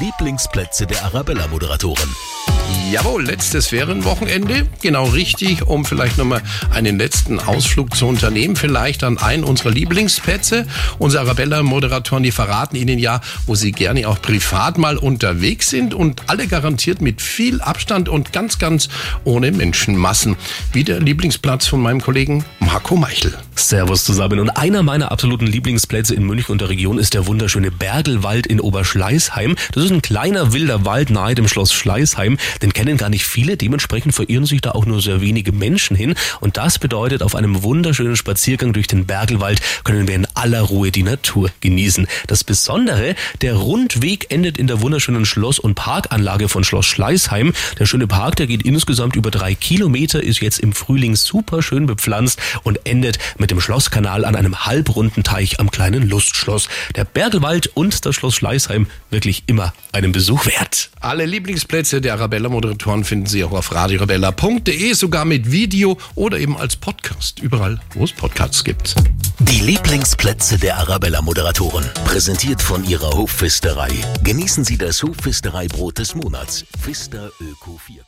Lieblingsplätze der Arabella-Moderatoren. Jawohl, letztes Ferienwochenende. Genau richtig, um vielleicht nochmal einen letzten Ausflug zu unternehmen. Vielleicht an einen unserer Lieblingsplätze. Unsere Arabella-Moderatoren, die verraten Ihnen ja, wo sie gerne auch privat mal unterwegs sind und alle garantiert mit viel Abstand und ganz, ganz ohne Menschenmassen. Wie der Lieblingsplatz von meinem Kollegen Marco Meichel. Servus zusammen. Und einer meiner absoluten Lieblingsplätze in München und der Region ist der wunderschöne Bergelwald in Oberschleißheim. Das ist ein kleiner wilder Wald nahe dem Schloss Schleißheim. Den kennen gar nicht viele. Dementsprechend verirren sich da auch nur sehr wenige Menschen hin. Und das bedeutet, auf einem wunderschönen Spaziergang durch den Bergelwald können wir in aller Ruhe die Natur genießen. Das Besondere, der Rundweg endet in der wunderschönen Schloss- und Parkanlage von Schloss Schleißheim. Der schöne Park, der geht insgesamt über drei Kilometer, ist jetzt im Frühling super schön bepflanzt und endet mit dem Schlosskanal an einem halbrunden Teich am kleinen Lustschloss. Der Bergelwald und das Schloss Schleißheim wirklich immer einen Besuch wert. Alle Lieblingsplätze der Arabella-Moderatoren finden Sie auch auf radiorabella.de, sogar mit Video oder eben als Podcast. Überall, wo es Podcasts gibt. Die Lieblingsplätze der Arabella-Moderatoren. Präsentiert von ihrer Hofpfisterei. Genießen Sie das Hofpfistereibrot des Monats. Pfister Öko 4